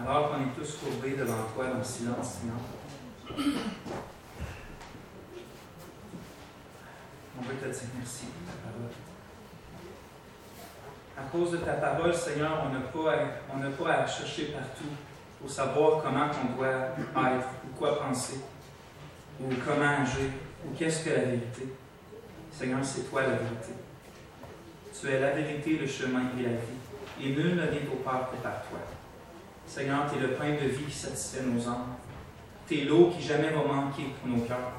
Alors qu'on est tous courbés devant toi dans le silence, Seigneur, on veut te dire merci pour ta parole. À cause de ta parole, Seigneur, on n'a pas, à- pas à chercher partout pour savoir comment on doit être, ou quoi penser, ou comment agir, ou qu'est-ce que la vérité. Seigneur, c'est toi la vérité. Tu es la vérité, le chemin et la vie. Et nul ne vient au Père que par toi. Seigneur, tu es le pain de vie qui satisfait nos âmes. Tu es l'eau qui jamais va manquer pour nos cœurs.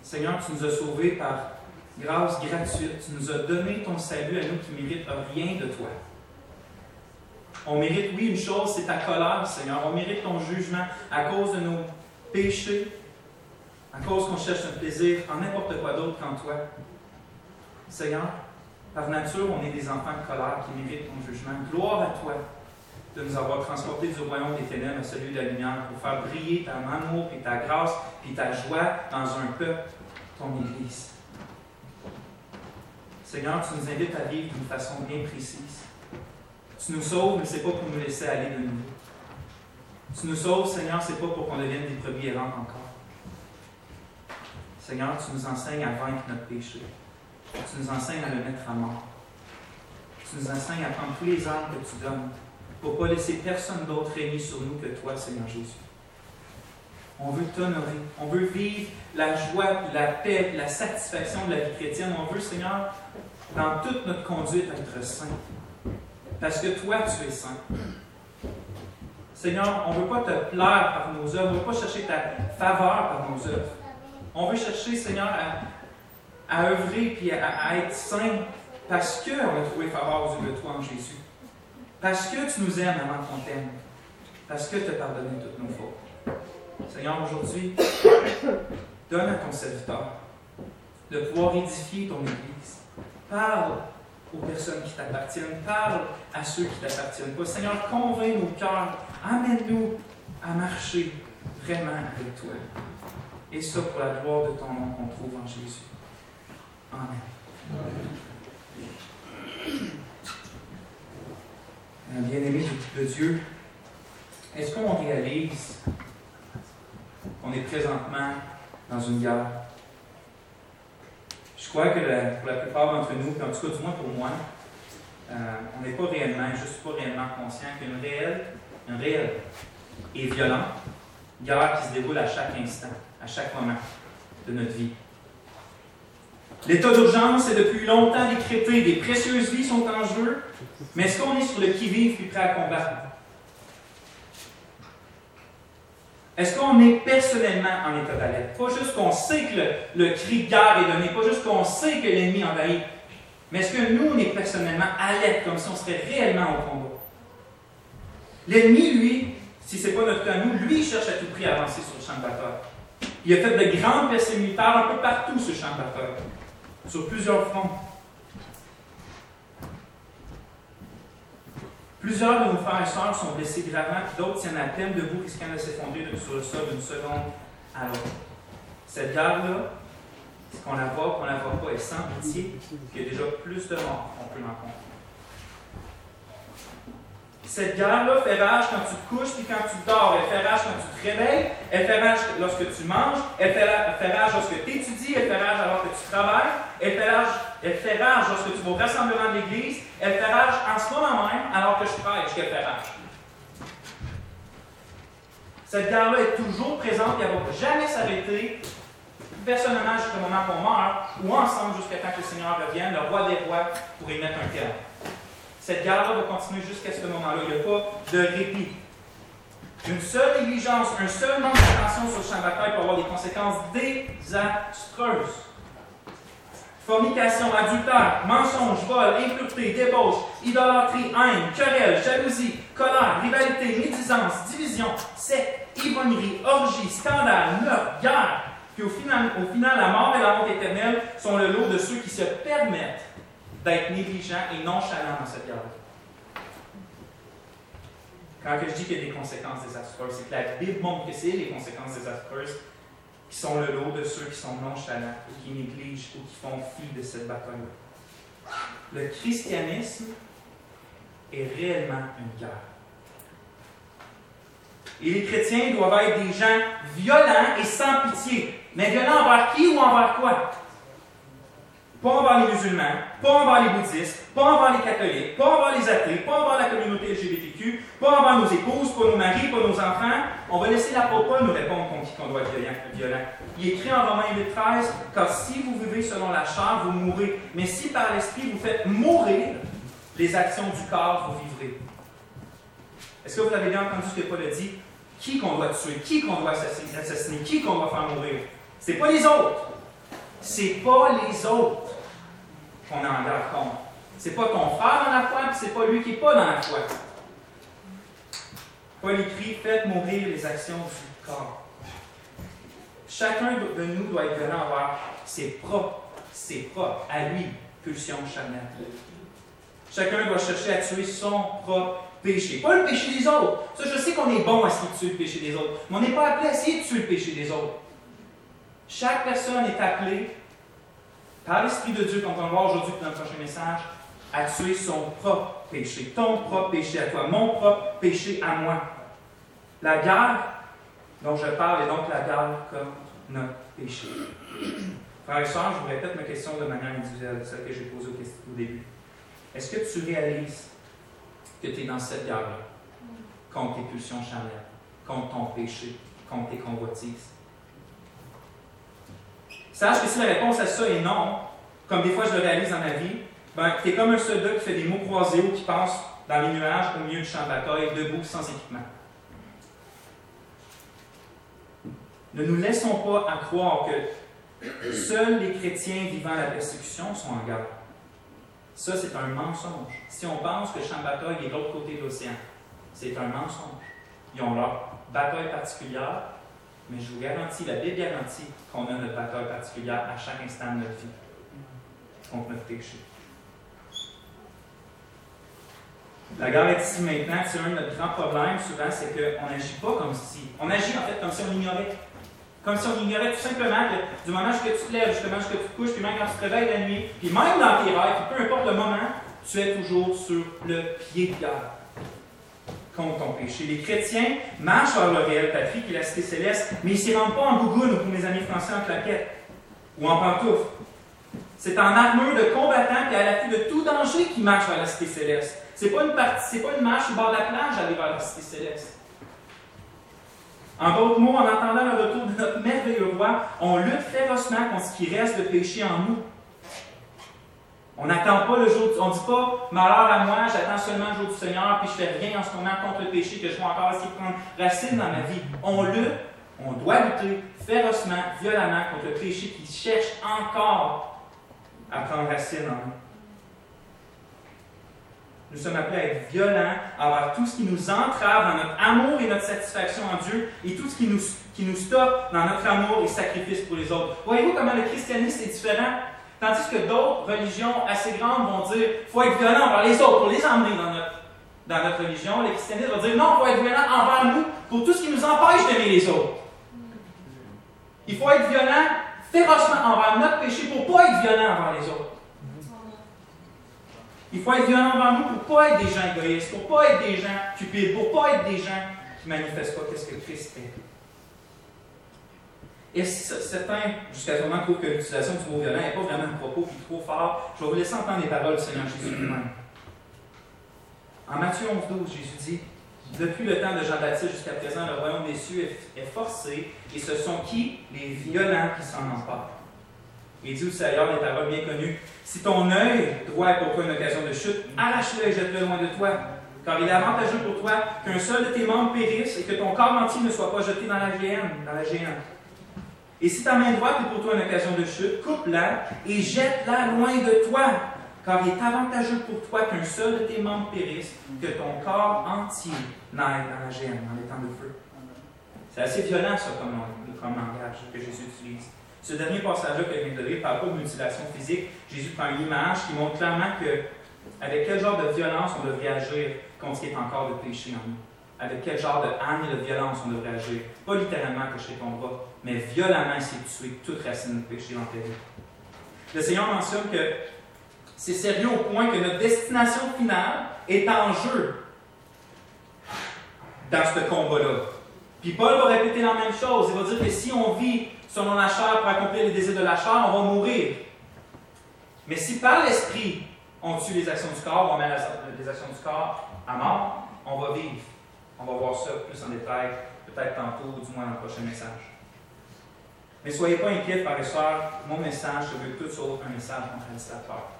Seigneur, tu nous as sauvés par grâce gratuite. Tu nous as donné ton salut à nous qui ne méritent rien de toi. On mérite, oui, une chose, c'est ta colère, Seigneur. On mérite ton jugement à cause de nos péchés, à cause qu'on cherche un plaisir en n'importe quoi d'autre qu'en toi. Seigneur, par nature, on est des enfants de colère qui méritent ton jugement. Gloire à toi de nous avoir transportés du royaume des ténèbres à celui de la lumière pour faire briller ton amour et ta grâce et ta joie dans un peuple, ton Église. Seigneur, tu nous invites à vivre d'une façon bien précise. Tu nous sauves, mais ce n'est pas pour nous laisser aller de nouveau. Tu nous sauves, Seigneur, ce n'est pas pour qu'on devienne des brebis errantes encore. Seigneur, tu nous enseignes à vaincre notre péché. Tu nous enseignes à le mettre à mort. Tu nous enseignes à prendre tous les armes que tu donnes pour ne pas laisser personne d'autre régner sur nous que toi, Seigneur Jésus. On veut t'honorer. On veut vivre la joie, la paix, la satisfaction de la vie chrétienne. On veut, Seigneur, dans toute notre conduite, être saint. Parce que toi, tu es saint. Seigneur, on ne veut pas te plaire par nos œuvres. On ne veut pas chercher ta faveur par nos œuvres. On veut chercher, Seigneur, à, œuvrer et à, à être saint parce qu'on a trouvé faveur aux yeux de toi en Jésus. Parce que tu nous aimes avant qu'on t'aime. Parce que tu as pardonné toutes nos fautes. Seigneur, aujourd'hui, donne à ton serviteur de pouvoir édifier ton Église. Parle aux personnes qui t'appartiennent. Parle à ceux qui ne t'appartiennent pas. Seigneur, convainc nos cœurs. Amène-nous à marcher vraiment avec toi. Et ça pour la gloire de ton nom qu'on trouve en Jésus. Amen. Bien-aimé de Dieu, est-ce qu'on réalise qu'on est présentement dans une guerre? Je crois que pour la plupart d'entre nous, en tout cas du moins pour moi, euh, on n'est pas réellement, juste pas réellement conscient qu'il y a une réelle, une réelle et violente guerre qui se déroule à chaque instant, à chaque moment de notre vie. L'état d'urgence est depuis longtemps décrété, des précieuses vies sont en jeu, mais est-ce qu'on est sur le qui-vive puis prêt à combattre? Est-ce qu'on est personnellement en état d'alerte? Pas juste qu'on sait que le, cri de guerre est donné, pas juste qu'on sait que l'ennemi envahit, mais est-ce que nous, on est personnellement alerte, comme si on serait réellement au combat? L'ennemi, lui, si ce n'est pas notre cas nous, lui, il cherche à tout prix à avancer sur le champ de bataille. Il a fait de grandes percées militaires un peu partout sur le champ de bataille, sur plusieurs fronts. Plusieurs de nos frères et sœurs sont blessés gravement, d'autres tiennent à peine debout, risquant de s'effondrer sur le sol d'une seconde à l'autre. Cette guerre-là, qu'on la voit, qu'on la voit pas, est sans pitié, puis il y a déjà plus de morts qu'on peut rencontrer. Cette guerre-là fait rage quand tu te couches puis quand tu dors. Elle fait rage quand tu te réveilles. Elle fait rage lorsque tu manges. Elle fait, rage lorsque tu étudies. Elle fait rage alors que tu travailles. Elle fait rage, elle fait rage lorsque tu vas au rassemblement de l'Église. Elle fait rage en ce moment même alors que je prêche qu'elle fait rage? Cette guerre-là est toujours présente et elle ne va jamais s'arrêter. Personnellement, jusqu'au moment qu'on meurt, ou ensemble jusqu'à temps que le Seigneur revienne, le roi des rois, pour y mettre un terme. Cette guerre-là va continuer jusqu'à ce moment-là. Il n'y a pas de répit. Une seule négligence, un seul manque d'attention sur le champ de bataille peut avoir des conséquences désastreuses. Fornication, adultère, mensonge, vol, impureté, débauche, idolâtrie, haine, querelle, jalousie, colère, rivalité, médisance, division, secte, ivrognerie, orgie, scandale, meurtre, guerre. Puis au final, au final, la mort et la honte éternelle sont le lot de ceux qui se permettent d'être négligents et nonchalants dans cette guerre. Quand je dis qu'il y a des conséquences désastreuses, c'est que la Bible montre que c'est les conséquences désastreuses qui sont le lot de ceux qui sont nonchalants ou qui négligent ou qui font fi de cette bataille-là. Le christianisme est réellement une guerre. Et les chrétiens doivent être des gens violents et sans pitié. Mais violents envers qui ou envers quoi? Pas envers les musulmans, pas envers les bouddhistes, pas envers les catholiques, pas envers les athées, pas envers la communauté LGBTQ, pas envers nos épouses, pas nos maris, pas nos enfants. On va laisser l'apôtre Paul nous répondre qui qu'on doit être violent. Il écrit en Romains 8, 13 Car si vous vivez selon la chair, vous mourrez. Mais si par l'esprit vous faites mourir les actions du corps, vous vivrez. Est-ce que vous avez bien entendu ce que Paul a dit? Qui qu'on doit tuer, qui qu'on doit assassiner, qui qu'on doit faire mourir? C'est pas les autres. C'est pas les autres qu'on a en garde contre. C'est pas ton frère dans la foi, puis c'est pas lui qui n'est pas dans la foi. Paul écrit Faites mourir les actions du corps. Chacun de nous doit être violent envers ses propres, ses propres, à lui, pulsions charnelles. Chacun doit chercher à tuer son propre péché. Pas le péché des autres. Ça, je sais qu'on est bon à essayer de tuer le péché des autres. Mais on n'est pas appelé à essayer de tuer le péché des autres. Chaque personne est appelée par l'Esprit de Dieu, comme on va voir aujourd'hui dans le prochain message, à tuer son propre péché. Ton propre péché à toi, mon propre péché à moi. La guerre dont je parle est donc la guerre comme notre péché. Frères et sœurs, je vous répète ma question de manière individuelle, celle que j'ai posée au début. Est-ce que tu réalises que tu es dans cette guerre-là contre tes pulsions charnelles, contre ton péché, contre tes convoitises? Sache que si la réponse à ça est non, comme des fois je le réalise dans ma vie, ben, tu es comme un soldat qui fait des mots croisés ou qui passe dans les nuages au milieu du champ de bataille, debout, sans équipement. Ne nous laissons pas à croire que seuls les chrétiens vivant la persécution sont en guerre. Ça, c'est un mensonge. Si on pense que le champ de bataille est de l'autre côté de l'océan, c'est un mensonge. Ils ont leur bataille particulière, mais je vous garantis, la Bible garantit qu'on a notre bataille particulière à chaque instant de notre vie contre notre péché. La guerre est ici maintenant. C'est un de nos grands problèmes, souvent, c'est qu'on n'agit pas comme si. On agit en fait comme si on ignorait. Comme si on ignorait tout simplement que du moment où tu te lèves, justement, jusqu'à tu te couches, puis même quand tu te réveilles la nuit, puis même dans tes rêves, peu importe le moment, tu es toujours sur le pied de guerre contre ton péché. Les chrétiens marchent vers le réel patrie qui est la cité céleste, mais ils ne s'y rendent pas en gougoune, pour mes amis français, en claquette ou en pantoufle. C'est en armure de combattant et à l'affût de tout danger qu'ils marchent vers la cité céleste. Ce n'est pas, une marche au bord de la plage aller vers la cité céleste. En d'autres mots, en entendant le retour de notre merveilleux roi, on lutte férocement contre ce qui reste de péché en nous. On n'attend pas le jour, on ne dit pas malheur à moi, j'attends seulement le jour du Seigneur, puis je fais rien en ce moment contre le péché, que je vais encore essayer de prendre racine dans ma vie. On lutte, on doit lutter férocement, violemment contre le péché qui cherche encore à prendre racine en nous. Nous sommes appelés à être violents envers tout ce qui nous entrave dans notre amour et notre satisfaction en Dieu et tout ce qui nous, qui nous stoppe dans notre amour et sacrifice pour les autres. Voyez-vous comment le christianisme est différent? Tandis que d'autres religions assez grandes vont dire faut être violent envers les autres pour les emmener dans notre, dans notre religion. Le christianisme va dire non, il faut être violent envers nous pour tout ce qui nous empêche d'aimer les autres. Il faut être violent férocement envers notre péché pour ne pas être violent envers les autres. Il faut être violent envers nous pour ne pas être des gens égoïstes, pour ne pas être des gens cupides, pour ne pas être des gens qui ne manifestent pas ce que Christ est. Et certains, jusqu'à ce moment, trouvent que l'utilisation du mot violent n'est pas vraiment un propos qui est trop fort. Je vais vous laisser entendre les paroles du Seigneur Jésus lui-même. En Matthieu 11, 12, Jésus dit Depuis le temps de Jean-Baptiste jusqu'à présent, le royaume des cieux est, forcé, et ce sont qui? Les violents qui s'en emparent. Il dit aussi ailleurs des paroles bien connues Si ton œil droit est pour toi une occasion de chute, arrache-le et jette-le loin de toi. Car il est avantageux pour toi qu'un seul de tes membres périsse et que ton corps entier ne soit pas jeté dans la géhenne. Dans la géhenne. Et si ta main droite est pour toi une occasion de chute, coupe-la et jette-la loin de toi, car il est avantageux pour toi qu'un seul de tes membres périsse, que ton corps entier n'aille dans la gêne, dans les temps de feu. C'est assez violent, ça, comme, langage que Jésus utilise. Ce dernier passage-là que je viens de lire ne parle pas de mutilation physique. Jésus prend une image qui montre clairement que, avec quel genre de violence on devrait agir contre ce qui est encore de péché en nous avec quel genre de haine et de violence on devrait agir. Pas littéralement cacher ton bras, mais violemment de tuer toute racine de péché dans ta vie. Le Seigneur mentionne que c'est sérieux au point que notre destination finale est en jeu dans ce combat-là. Puis Paul va répéter la même chose. Il va dire que si on vit selon la chair pour accomplir les désirs de la chair, on va mourir. Mais si par l'esprit, on tue les actions du corps, on met les actions du corps à mort, on va vivre. On va voir ça plus en détail, peut-être tantôt, ou du moins dans le prochain message. Mais soyez pas inquiets, frères et sœurs, mon message, je veux tout sauf un message contradicteur.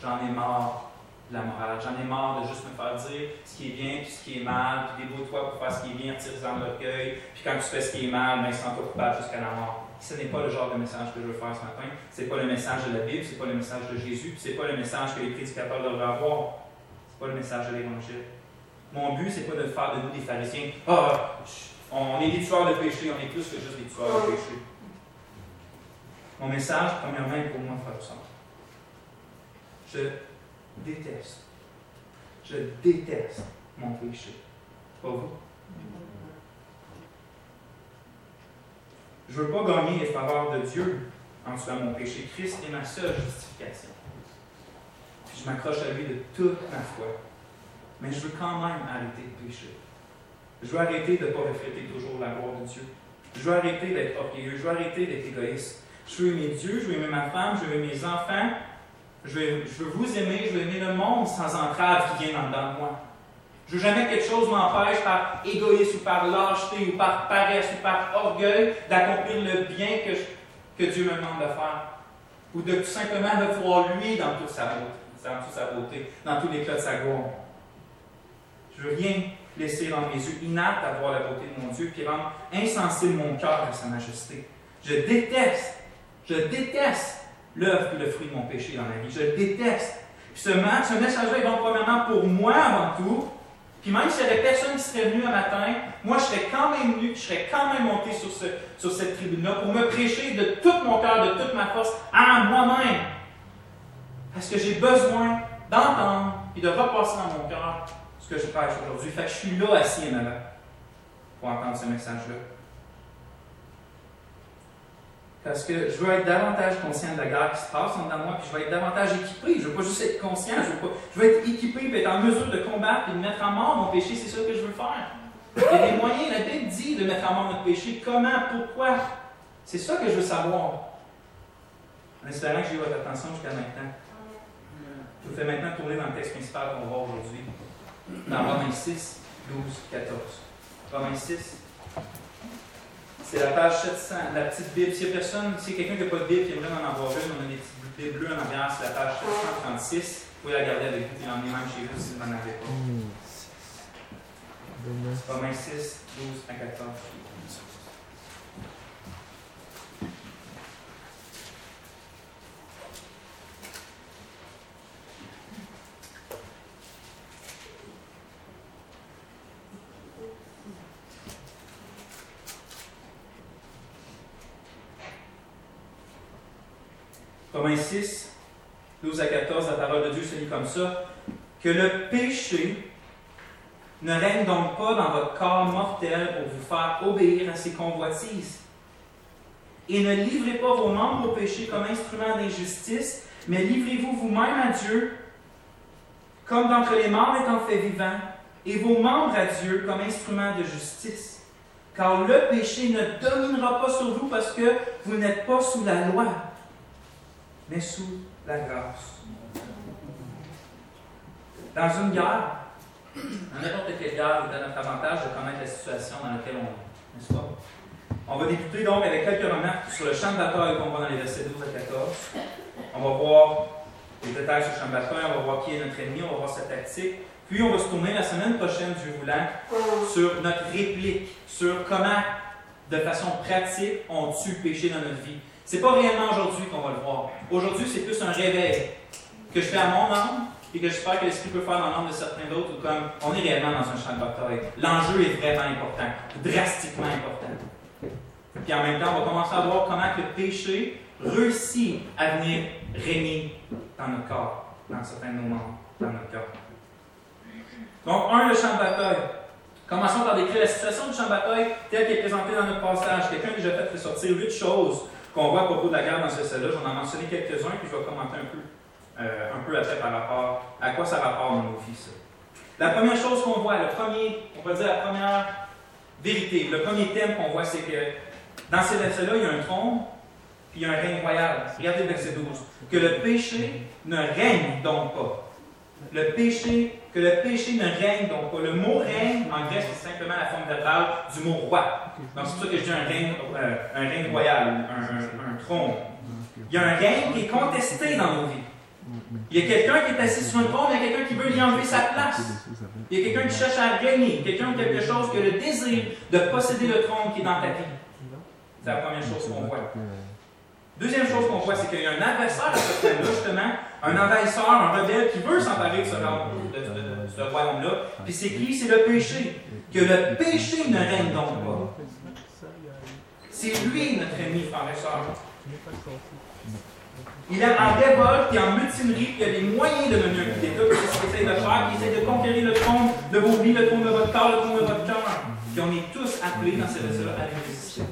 J'en ai marre de la morale. J'en ai marre de juste me faire dire ce qui est bien puis ce qui est mal, puis débrouille-toi pour faire ce qui est bien, retire-en l'orgueil, puis quand tu fais ce qui est mal, ben, sens-toi coupable jusqu'à la mort. Ce n'est pas le genre de message que je veux faire ce matin. Ce n'est pas le message de la Bible, ce n'est pas le message de Jésus, puis ce n'est pas le message que les prédicateurs devraient avoir. Ce n'est pas le message de l'Évangile. Mon but, c'est pas de faire de nous des pharisiens. Ah, on est des tueurs de péché, on est plus que juste des tueurs de péché. Mon message, premièrement, est pour moi, frère. Je déteste. Je déteste mon péché. Pas vous? Je ne veux pas gagner les faveurs de Dieu en tuant mon péché. Christ est ma seule justification. Je m'accroche à lui de toute ma foi. Mais je veux quand même arrêter de pécher. Je veux arrêter de ne pas refléter toujours la gloire de Dieu. Je veux arrêter d'être orgueilleux. Je veux arrêter d'être égoïste. Je veux aimer Dieu, je veux aimer ma femme, je veux aimer mes enfants. Je veux, je veux vous aimer, je veux aimer le monde sans entrave qui vient en dedans de moi. Je veux jamais que quelque chose m'empêche par égoïsme ou par lâcheté ou par paresse ou par orgueil d'accomplir le bien que, que Dieu me demande de faire. Ou de tout simplement de voir lui dans toute sa beauté, dans toute sa beauté, dans tous les cas de sa gloire. Je veux rien laisser dans mes yeux inaptes à voir la beauté de mon Dieu, qui rendre insensible mon cœur à sa majesté. Je déteste je déteste l'œuvre et le fruit de mon péché dans ma vie. Je déteste. Puis ce, ce message-là est donc premièrement pour moi avant tout. Puis même s'il n'y avait personne qui serait venu un matin, moi je serais quand même venu, je serais quand même monté sur, ce, sur cette tribune-là pour me prêcher de tout mon cœur, de toute ma force à moi-même. Parce que j'ai besoin d'entendre et de repasser dans mon cœur ce que je prêche aujourd'hui. Fait que je suis là assis en avant pour entendre ce message-là. Parce que je veux être davantage conscient de la guerre qui se passe en moi, puis je veux être davantage équipé. Je veux pas juste être conscient, je veux, être équipé et être en mesure de combattre et de mettre à mort mon péché. C'est ça que je veux faire. Il y a des moyens, la Bible dit de mettre à mort notre péché. Comment, pourquoi? C'est ça que je veux savoir. En espérant que j'ai votre attention jusqu'à maintenant. Je vous fais maintenant tourner dans le texte principal qu'on va aujourd'hui. Dans Romains 6, 12, 14. Romains 6, c'est la page 700, la petite Bible. S'il y a personne, s'il y a quelqu'un qui n'a pas de Bible qui aimerait en avoir une, on a des petites Bibles bleues en arrière, c'est la page 736. Vous pouvez la garder avec vous et l'emmener même chez vous si vous n'en avez pas. Romains 6, 12 à 14. Romains 6, 12 à 14, la parole de Dieu se lit comme ça. Que le péché ne règne donc pas dans votre corps mortel pour vous faire obéir à ses convoitises. Et ne livrez pas vos membres au péché comme instrument d'injustice, mais livrez-vous vous-même à Dieu, comme d'entre les morts étant fait vivant, et vos membres à Dieu comme instrument de justice. Car le péché ne dominera pas sur vous parce que vous n'êtes pas sous la loi, mais sous la grâce. Dans une guerre, dans n'importe quelle guerre, est à notre avantage de connaître la situation dans laquelle on est, n'est-ce pas? On va débuter donc avec quelques remarques sur le champ de bataille qu'on voit dans les versets 12 à 14. On va voir les détails sur le champ de bataille, on va voir qui est notre ennemi, on va voir sa tactique. Puis on va se tourner la semaine prochaine, Dieu voulant, sur notre réplique, sur comment, de façon pratique, on tue le péché dans notre vie. C'est pas réellement aujourd'hui qu'on va le voir. Aujourd'hui, c'est plus un réveil que je fais à mon âme et que j'espère que l'Esprit peut faire dans l'âme de certains d'autres, comme on est réellement dans un champ de bataille. L'enjeu est vraiment important, drastiquement important. Puis en même temps, on va commencer à voir comment le péché réussit à venir régner dans notre corps, dans certains de nos membres, dans notre corps. Donc, un, le champ de bataille. Commençons par décrire la situation du champ de bataille tel qu'elle est présentée dans notre passage. Quelqu'un a déjà fait sortir huit choses qu'on voit à propos de la guerre dans ce là J'en ai mentionné quelques-uns, puis je vais commenter un peu, euh, un peu après par rapport à quoi ça rapporte dans nos vies. La première chose qu'on voit, le premier, on va dire la première vérité. Le premier thème qu'on voit, c'est que dans ces versets-là, il y a un trône, puis il y a un règne royal. Regardez le verset 12. Que le péché ne règne donc pas. Le péché, que le péché ne règne donc. Le mot règne, en grec, c'est simplement la forme verbale du mot roi. Donc c'est pour ça que je dis un règne, euh, un règne royal, un, un trône. Il y a un règne qui est contesté dans nos vies. Il y a quelqu'un qui est assis sur un trône, il y a quelqu'un qui veut lui enlever sa place. Il y a quelqu'un qui cherche à régner, quelqu'un ou quelque chose qui a le désir de posséder le trône qui est dans ta vie. C'est la première chose qu'on voit. Deuxième chose qu'on voit, c'est qu'il y a un adversaire à ce là justement, un envahisseur, un rebelle qui veut s'emparer de ce, royaume-là. Puis c'est qui? C'est le péché. Que le péché ne règne donc pas. C'est lui notre ennemi, frère et soeur. Il est en révolte et en mutinerie, il a les moyens de mener un coup d'État, c'est ce qu'il essaie de faire, il essaie de conquérir le trône de vos vies, le trône de votre corps, le trône de votre cœur. Puis on est tous appelés dans cette là à résister.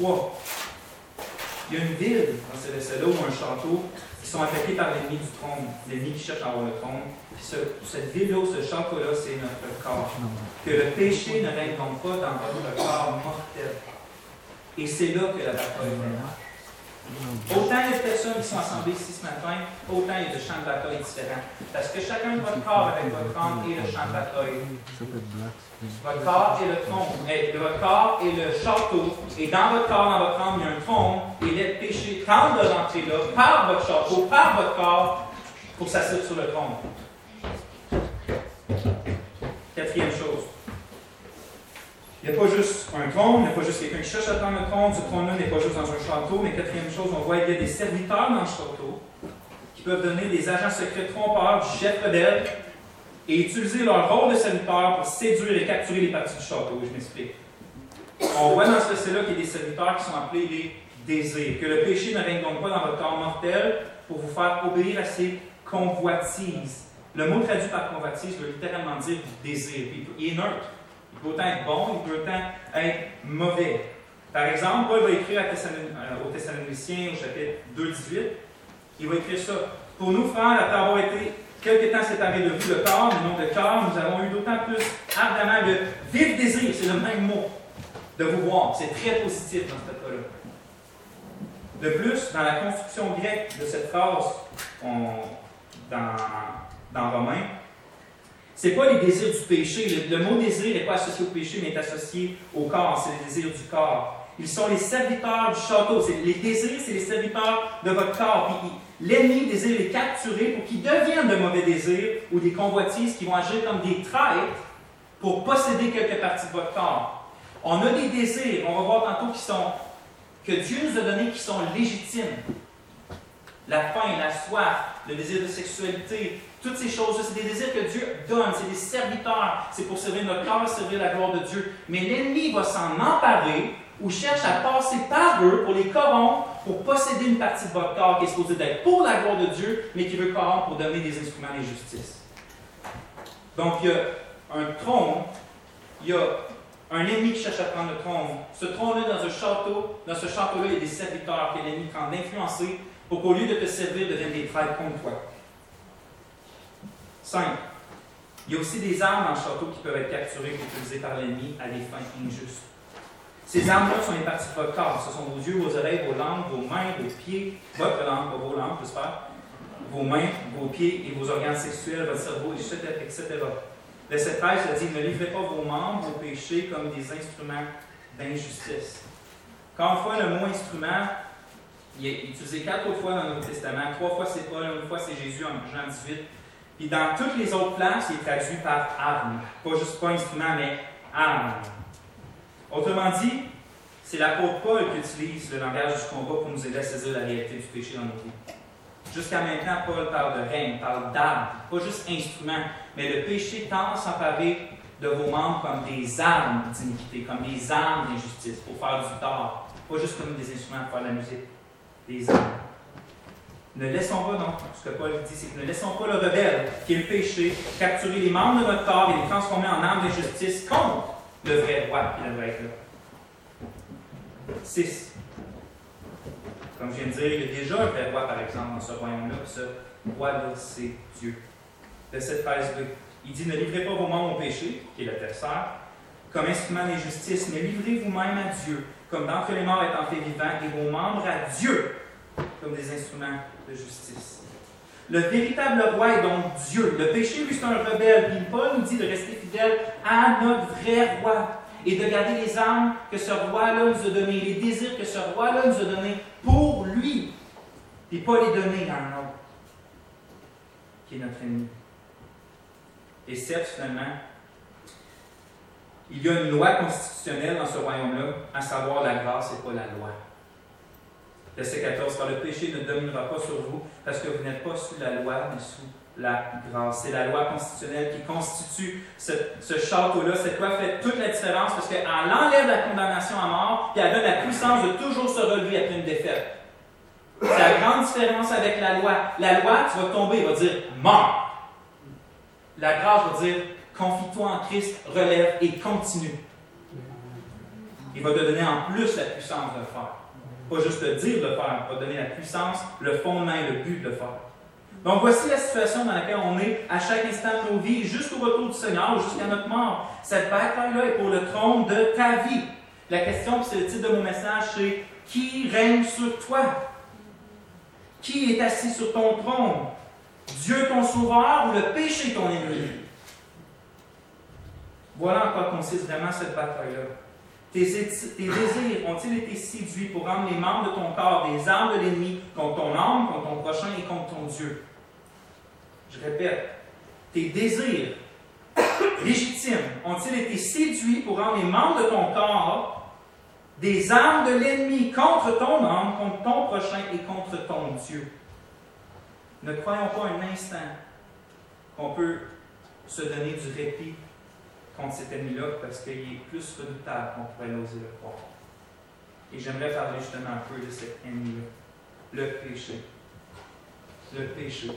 Il y a une ville dans ces là ou un château qui sont attaqués par l'ennemi du trône, l'ennemi qui cherche à avoir le trône. Cette ville-là, ce château-là, c'est notre corps. Que le péché ne règne donc pas dans votre corps mortel. Et c'est là que la bataille est. Autant il y a de personnes qui sont assemblées ici ce matin, autant il y a de champs de bataille différents. Parce que chacun de votre corps avec votre trône et le champ de bataille. Votre corps et le trône. votre corps et le château. Et dans votre corps, dans votre trône, il y a un trône. Et les péchés tentent de rentrer là par votre château, par votre corps, pour s'asseoir sur le trône. Quatrième. Il n'y a pas juste un trône, il n'y a pas juste quelqu'un qui cherche à prendre le trône. Ce trône-là n'est pas juste dans un château, mais quatrième chose, on voit qu'il y a des serviteurs dans le château qui peuvent donner des agents secrets trompeurs du chef rebelle et utiliser leur rôle de serviteur pour séduire et capturer les parties du château. Je m'explique. On voit dans ce verset-là qu'il y a des serviteurs qui sont appelés les désirs. Que le péché ne règne donc pas dans votre corps mortel pour vous faire obéir à ses convoitises. Le mot traduit par convoitise veut littéralement dire désir. Il est neutre. Il peut autant être bon, il peut autant être mauvais. Par exemple, Paul va écrire euh, aux Thessaloniciens au chapitre 2, 18. Il va écrire ça. Pour nous, frères, après avoir été quelque temps séparés de vous, le corps, non de cœur, nous avons eu d'autant plus ardemment de vif désir, c'est le même mot, de vous voir. C'est très positif dans ce cas-là. De plus, dans la construction grecque de cette phrase, dans, dans Romains, c'est pas les désirs du péché. Le, mot désir n'est pas associé au péché, mais est associé au corps. C'est les désirs du corps. Ils sont les serviteurs du château. Les désirs, c'est les serviteurs de votre corps. l'ennemi désire les capturer pour qu'ils deviennent de mauvais désirs ou des convoitises qui vont agir comme des traîtres pour posséder quelques parties de votre corps. On a des désirs, on va voir tantôt, qui sont, que Dieu nous a donnés, qui sont légitimes. La faim, la soif, le désir de sexualité, toutes ces choses-là, c'est des désirs que Dieu donne, c'est des serviteurs, c'est pour servir notre corps, servir la gloire de Dieu. Mais l'ennemi va s'en emparer ou cherche à passer par eux pour les corrompre, pour posséder une partie de votre corps qui est supposée d'être pour la gloire de Dieu, mais qui veut corrompre pour donner des instruments d'injustice. Donc, il y a un trône, il y a un ennemi qui cherche à prendre le trône. Ce trône-là, dans un château, dans ce château-là, il y a des serviteurs que l'ennemi prend d'influencer pour qu'au lieu de te servir, deviennent des traîtres contre toi. 5. Il y a aussi des armes dans le château qui peuvent être capturées et utilisées par l'ennemi à des fins injustes. Ces armes-là sont les parties de. Ce sont vos yeux, vos oreilles, vos langues, vos mains, vos pieds, votre langue, vos langues, j'espère, vos mains, vos pieds et vos organes sexuels, votre cerveau, etc. etc. Verset 13, ça dit Ne livrez pas vos membres, vos péchés comme des instruments d'injustice. Quand on voit le mot instrument, il est utilisé quatre fois dans le Nouveau Testament. Trois fois c'est Paul, une fois c'est Jésus en Jean 18. Puis dans toutes les autres places, il est traduit par arme. Pas juste pas instrument, mais arme. Autrement dit, c'est l'apôtre Paul qui utilise le langage du combat pour nous aider à saisir la réalité du péché dans nos vies. Jusqu'à maintenant, Paul parle de règne, parle d'armes, pas juste instrument, mais le péché tend à s'emparer de vos membres comme des armes d'iniquité, comme des armes d'injustice pour faire du tort, pas juste comme des instruments pour faire de la musique, des armes. Ne laissons pas, donc, ce que Paul dit, c'est que ne laissons pas le rebelle, qui est le péché, capturer les membres de notre corps et les transformer en armes de justice contre le vrai roi qui devrait être là. 6. Comme je viens de dire, il y a déjà un vrai roi, par exemple, dans ce royaume-là, ce roi-là, c'est Dieu. verset 13b. Il dit Ne livrez pas vos membres au péché, qui est l'adversaire, comme instrument d'injustice, mais livrez vous-même à Dieu, comme d'entre les morts étant fait vivant, et vos membres à Dieu, comme des instruments de justice. Le véritable roi est donc Dieu. Le péché, lui, c'est un rebelle. Puis Paul nous dit de rester fidèle à notre vrai roi et de garder les armes que ce roi-là nous a données, les désirs que ce roi-là nous a donnés pour lui, et pas les donner à un autre, qui est notre ennemi. Et certes, finalement, il y a une loi constitutionnelle dans ce royaume-là, à savoir la grâce et pas la loi. Verset 14, car le péché ne dominera pas sur vous, parce que vous n'êtes pas sous la loi, mais sous la grâce. C'est la loi constitutionnelle qui constitue ce, château-là. Cette loi fait toute la différence parce qu'elle enlève la condamnation à mort, et elle donne la puissance de toujours se relever après une défaite. C'est la grande différence avec la loi. La loi, tu vas tomber, il va dire mort. La grâce va dire confie-toi en Christ, relève et continue. Il va te donner en plus la puissance de faire. Pas juste te dire de le faire, te donner la puissance, le fondement et le but de le faire. Donc voici la situation dans laquelle on est à chaque instant de nos vies, jusqu'au retour du Seigneur, jusqu'à notre mort. Cette bataille-là est pour le trône de ta vie. La question, c'est le titre de mon message, c'est Qui règne sur toi? Qui est assis sur ton trône? Dieu ton sauveur ou le péché ton ennemi Voilà en quoi consiste vraiment cette bataille-là. Tes, désirs ont-ils été séduits pour rendre les membres de ton corps des armes de l'ennemi contre ton âme, contre ton prochain et contre ton Dieu? Je répète, tes désirs légitimes ont-ils été séduits pour rendre les membres de ton corps des armes de l'ennemi contre ton âme, contre ton prochain et contre ton Dieu? Ne croyons pas un instant qu'on peut se donner du répit contre cet ennemi-là parce qu'il est plus redoutable qu'on pourrait l'oser le croire. Et j'aimerais parler justement un peu de cet ennemi-là, le péché. Le péché.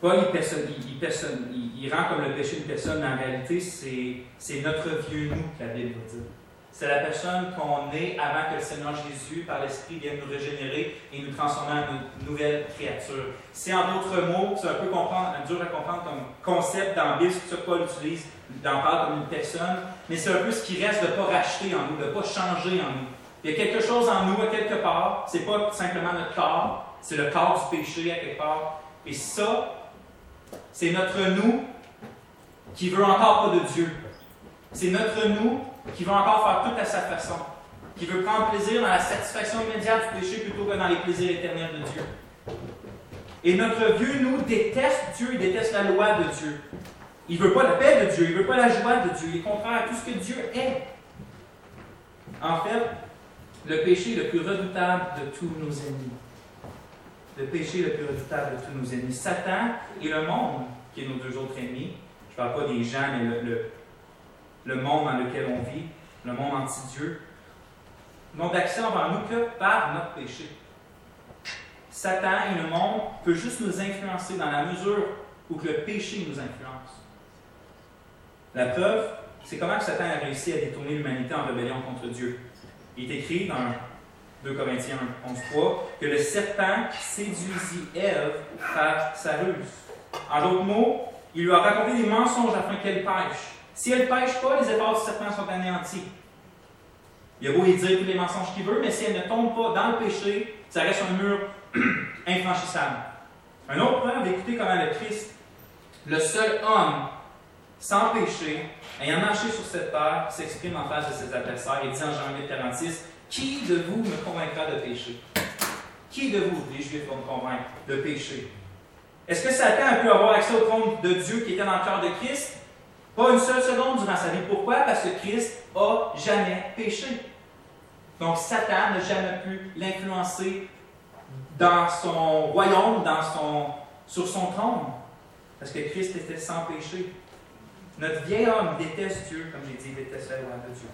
Paul, il, il, rend comme le péché une personne, mais en réalité, c'est notre vieux nous que la Bible va dire. C'est la personne qu'on est avant que le Seigneur Jésus, par l'Esprit, vienne nous régénérer et nous transformer en une nouvelle créature. C'est en d'autres mots, c'est un peu comprendre, dur à comprendre comme concept dans Bible, ce que Paul utilise, d'en parler comme une personne, mais c'est un peu ce qui reste de ne pas racheter en nous, de ne pas changer en nous. Il y a quelque chose en nous à quelque part, c'est pas simplement notre corps, c'est le corps du péché à quelque part. Et ça, c'est notre nous qui veut encore pas de Dieu. C'est notre nous qui veut encore faire tout à sa façon, qui veut prendre plaisir dans la satisfaction immédiate du péché plutôt que dans les plaisirs éternels de Dieu. Et notre vieux nous déteste Dieu, il déteste la loi de Dieu. Il ne veut pas la paix de Dieu, il ne veut pas la joie de Dieu, il est contraire à tout ce que Dieu est. En fait, le péché le plus redoutable de tous nos ennemis. Le péché le plus redoutable de tous nos ennemis. Satan et le monde, qui est nos deux autres ennemis. Je ne parle pas des gens, mais le, le monde dans lequel on vit, le monde anti-Dieu, n'ont d'accès envers nous que par notre péché. Satan et le monde peuvent juste nous influencer dans la mesure où le péché nous influence. La preuve, c'est comment Satan a réussi à détourner l'humanité en rébellion contre Dieu. Il est écrit dans 2 Corinthiens 11.3 que le serpent séduisit Ève par sa ruse. En d'autres mots, il lui a raconté des mensonges afin qu'elle pêche. Si elle ne pêche pas, les efforts du serpent sont anéantis. Il a beau y dire tous les mensonges qu'il veut, mais si elle ne tombe pas dans le péché, ça reste un mur infranchissable. Un autre point, d'écouter comment le Christ, le seul homme sans péché, ayant marché sur cette terre, s'exprime en face de ses adversaires et dit en Jean 8, 46 Qui de vous me convaincra de péché Qui de vous, les Juifs, vont me convaincre de péché Est-ce que Satan a pu avoir accès au trône de Dieu qui était dans le cœur de Christ? Pas une seule seconde durant sa vie. Pourquoi? Parce que Christ a jamais péché. Donc Satan n'a jamais pu l'influencer dans son royaume, dans son, sur son trône. Parce que Christ était sans péché. Notre vieil homme déteste Dieu, comme j'ai dit, déteste la loi de Dieu.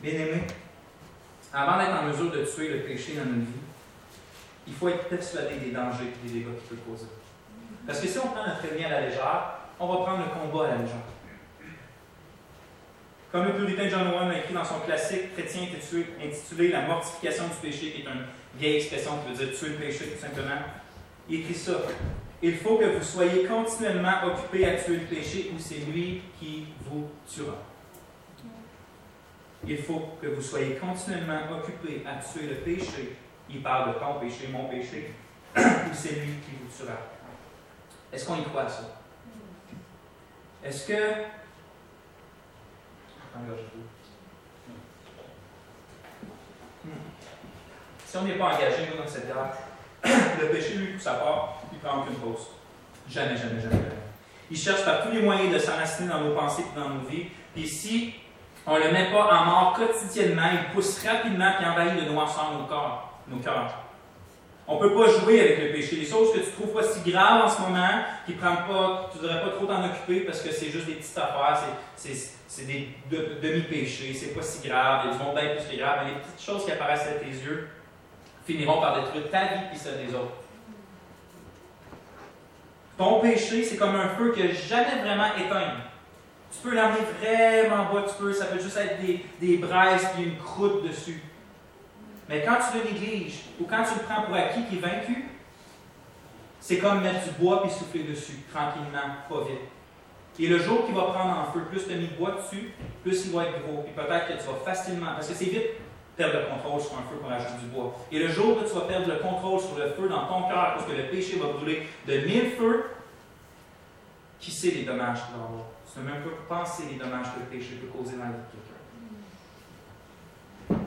Bien-aimé, avant d'être en mesure de tuer le péché dans nos vies, il faut être persuadé des dangers et des dégâts qu'il peut causer. Parce que si on prend notre ennemi à la légère, on va prendre le combat à la légende. Comme le puritain John Owen a écrit dans son classique chrétien intitulé La mortification du péché, qui est une vieille expression qui veut dire tuer le péché tout simplement, il écrit ça. Il faut que vous soyez continuellement occupés à tuer le péché ou c'est lui qui vous tuera. Il faut que vous soyez continuellement occupés à tuer le péché. Il parle de ton péché, mon péché, ou c'est lui qui vous tuera. Est-ce qu'on y croit ça? Est-ce que. Si on n'est pas engagé, dans cette guerre, le péché, lui, pour sa part, il prend aucune pause. Jamais, jamais, jamais. Il cherche par tous les moyens de s'enraciner dans nos pensées et dans nos vies. Puis si on ne le met pas en mort quotidiennement, il pousse rapidement et envahit de noirceur nos corps, nos cœurs. On ne peut pas jouer avec le péché. Les choses que tu trouves pas si graves en ce moment, qui prennent pas, tu ne devrais pas trop t'en occuper parce que c'est juste des petites affaires, c'est des demi-péchés, c'est pas si grave, il y a du monde bien plus grave, mais les petites choses qui apparaissent à tes yeux finiront par détruire ta vie et celle des autres. Ton péché, c'est comme un feu n'a jamais vraiment éteint. Tu peux l'amener vraiment bas, tu peux, ça peut juste être des, des braises et une croûte dessus. Mais quand tu le négliges ou quand tu le prends pour acquis qui est vaincu, c'est comme mettre du bois et souffler dessus, tranquillement, pas vite. Et le jour qu'il va prendre en feu, plus tu as mis de bois dessus, plus il va être gros. Et peut-être que tu vas facilement, parce que c'est vite perdre le contrôle sur un feu pour ajouter du bois. Et le jour où tu vas perdre le contrôle sur le feu dans ton cœur, parce que le péché va brûler de mille feux, qui sait les dommages qu'il va avoir? Tu ne même pas penser les dommages que le péché peut causer dans la vie de quelqu'un.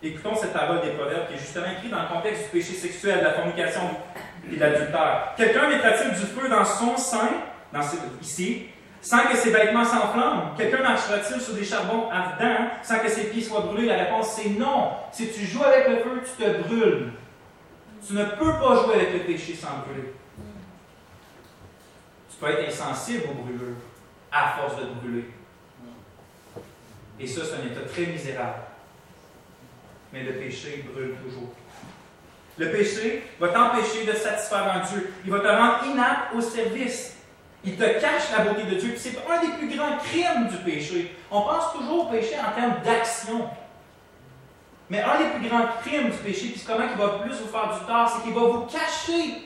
Écoutons cette parole des Proverbes qui est justement écrite dans le contexte du péché sexuel, de la fornication et de l'adultère. Quelqu'un mettra-t-il du feu dans son sein, dans ici, sans que ses vêtements s'enflamment? Quelqu'un marchera-t-il sur des charbons ardents sans que ses pieds soient brûlés? La réponse c'est non. Si tu joues avec le feu, tu te brûles. Tu ne peux pas jouer avec le péché sans brûler. Tu peux être insensible aux brûlures à force de brûler. Et ça, c'est un état très misérable mais le péché brûle toujours. Le péché va t'empêcher de satisfaire un Dieu. Il va te rendre inapte au service. Il te cache la beauté de Dieu. C'est un des plus grands crimes du péché. On pense toujours au péché en termes d'action. Mais un des plus grands crimes du péché, puis comment il va plus vous faire du tort, c'est qu'il va vous cacher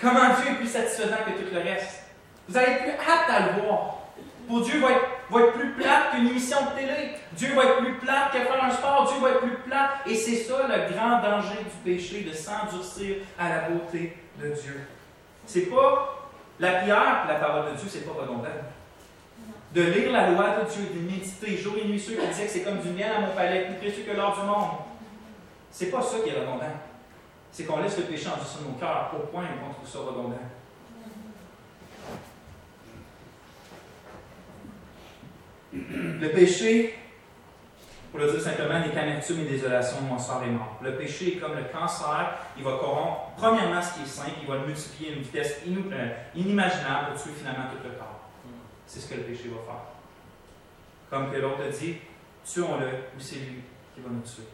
comment Dieu est plus satisfaisant que tout le reste. Vous n'allez plus apte à le voir. Pour Dieu va être, va être plus plate qu'une émission de télé. Dieu va être plus plate que faire un sport. Dieu va être plus plate. Et c'est ça le grand danger du péché, de s'endurcir à la beauté de Dieu. C'est pas la prière, la parole de Dieu, c'est pas redondant. De lire la loi de Dieu, de méditer jour et nuit, ceux qui disaient que c'est comme du miel à mon palais, plus précieux que l'or du monde. C'est pas ça qui est redondant. C'est qu'on laisse le péché endurcir nos cœurs au point où on trouve ça redondant. Le péché, pour le dire simplement, n'est qu'amertume et désolation, moisseur et mort. Le péché est comme le cancer, il va corrompre premièrement ce qui est sain, il va le multiplier à une vitesse euh, inimaginable pour tuer finalement tout le corps. C'est ce que le péché va faire. Comme que l'autre dit, tuons-le ou c'est lui qui va nous tuer.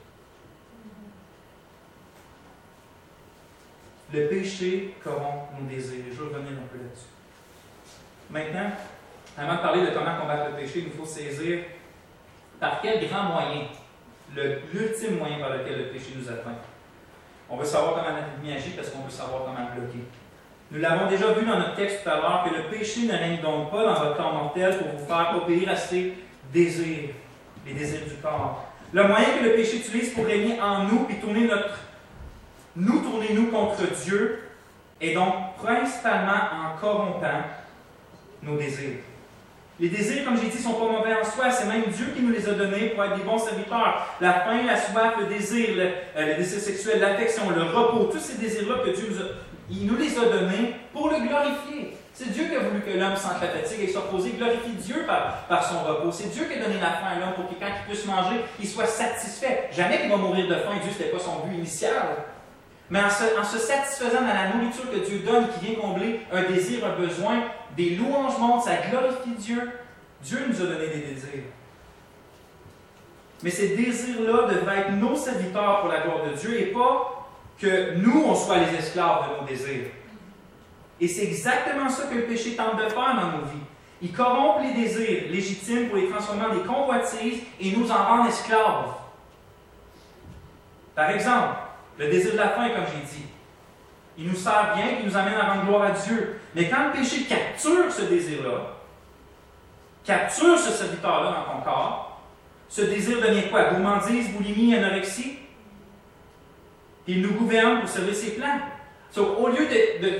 Le péché corrompt nos désirs. Je vais revenir un peu là-dessus. Maintenant, avant de parler de comment combattre le péché, il nous faut saisir par quel grand moyen, l'ultime moyen par lequel le péché nous atteint. On veut savoir comment vie agit parce qu'on veut savoir comment bloquer. Nous l'avons déjà vu dans notre texte tout à l'heure que le péché ne règne donc pas dans votre corps mortel pour vous faire obéir à ses désirs, les désirs du corps. Le moyen que le péché utilise pour régner en nous et tourner notre nous tourner nous contre Dieu est donc principalement en corrompant nos désirs. Les désirs, comme j'ai dit, sont pas mauvais en soi. C'est même Dieu qui nous les a donnés pour être des bons serviteurs. La faim, la soif, le désir, le, euh, désir sexuel, l'affection, le repos, tous ces désirs-là que Dieu nous a, il nous les a donnés pour le glorifier. C'est Dieu qui a voulu que l'homme sente la fatigue et soit posé, glorifie Dieu par, par son repos. C'est Dieu qui a donné la faim à l'homme pour que quand puisse manger, il soit satisfait. Jamais qu'il va mourir de faim, Dieu, ce n'était pas son but initial. Mais en se, en se, satisfaisant dans la nourriture que Dieu donne, qui vient combler un désir, un besoin, des louanges montent, ça glorifie Dieu. Dieu nous a donné des désirs. Mais ces désirs-là devraient être nos serviteurs pour la gloire de Dieu et pas que nous, on soit les esclaves de nos désirs. Et c'est exactement ça que le péché tente de faire dans nos vies. Il corrompt les désirs légitimes pour les transformer en des convoitises et nous en rend esclaves. Par exemple, le désir de la faim, comme j'ai dit. Il nous sert bien, il nous amène à rendre gloire à Dieu. Mais quand le péché capture ce désir-là, capture ce serviteur-là dans ton corps, ce désir devient quoi? Gourmandise, boulimie, anorexie? Il nous gouverne pour servir ses plans. au lieu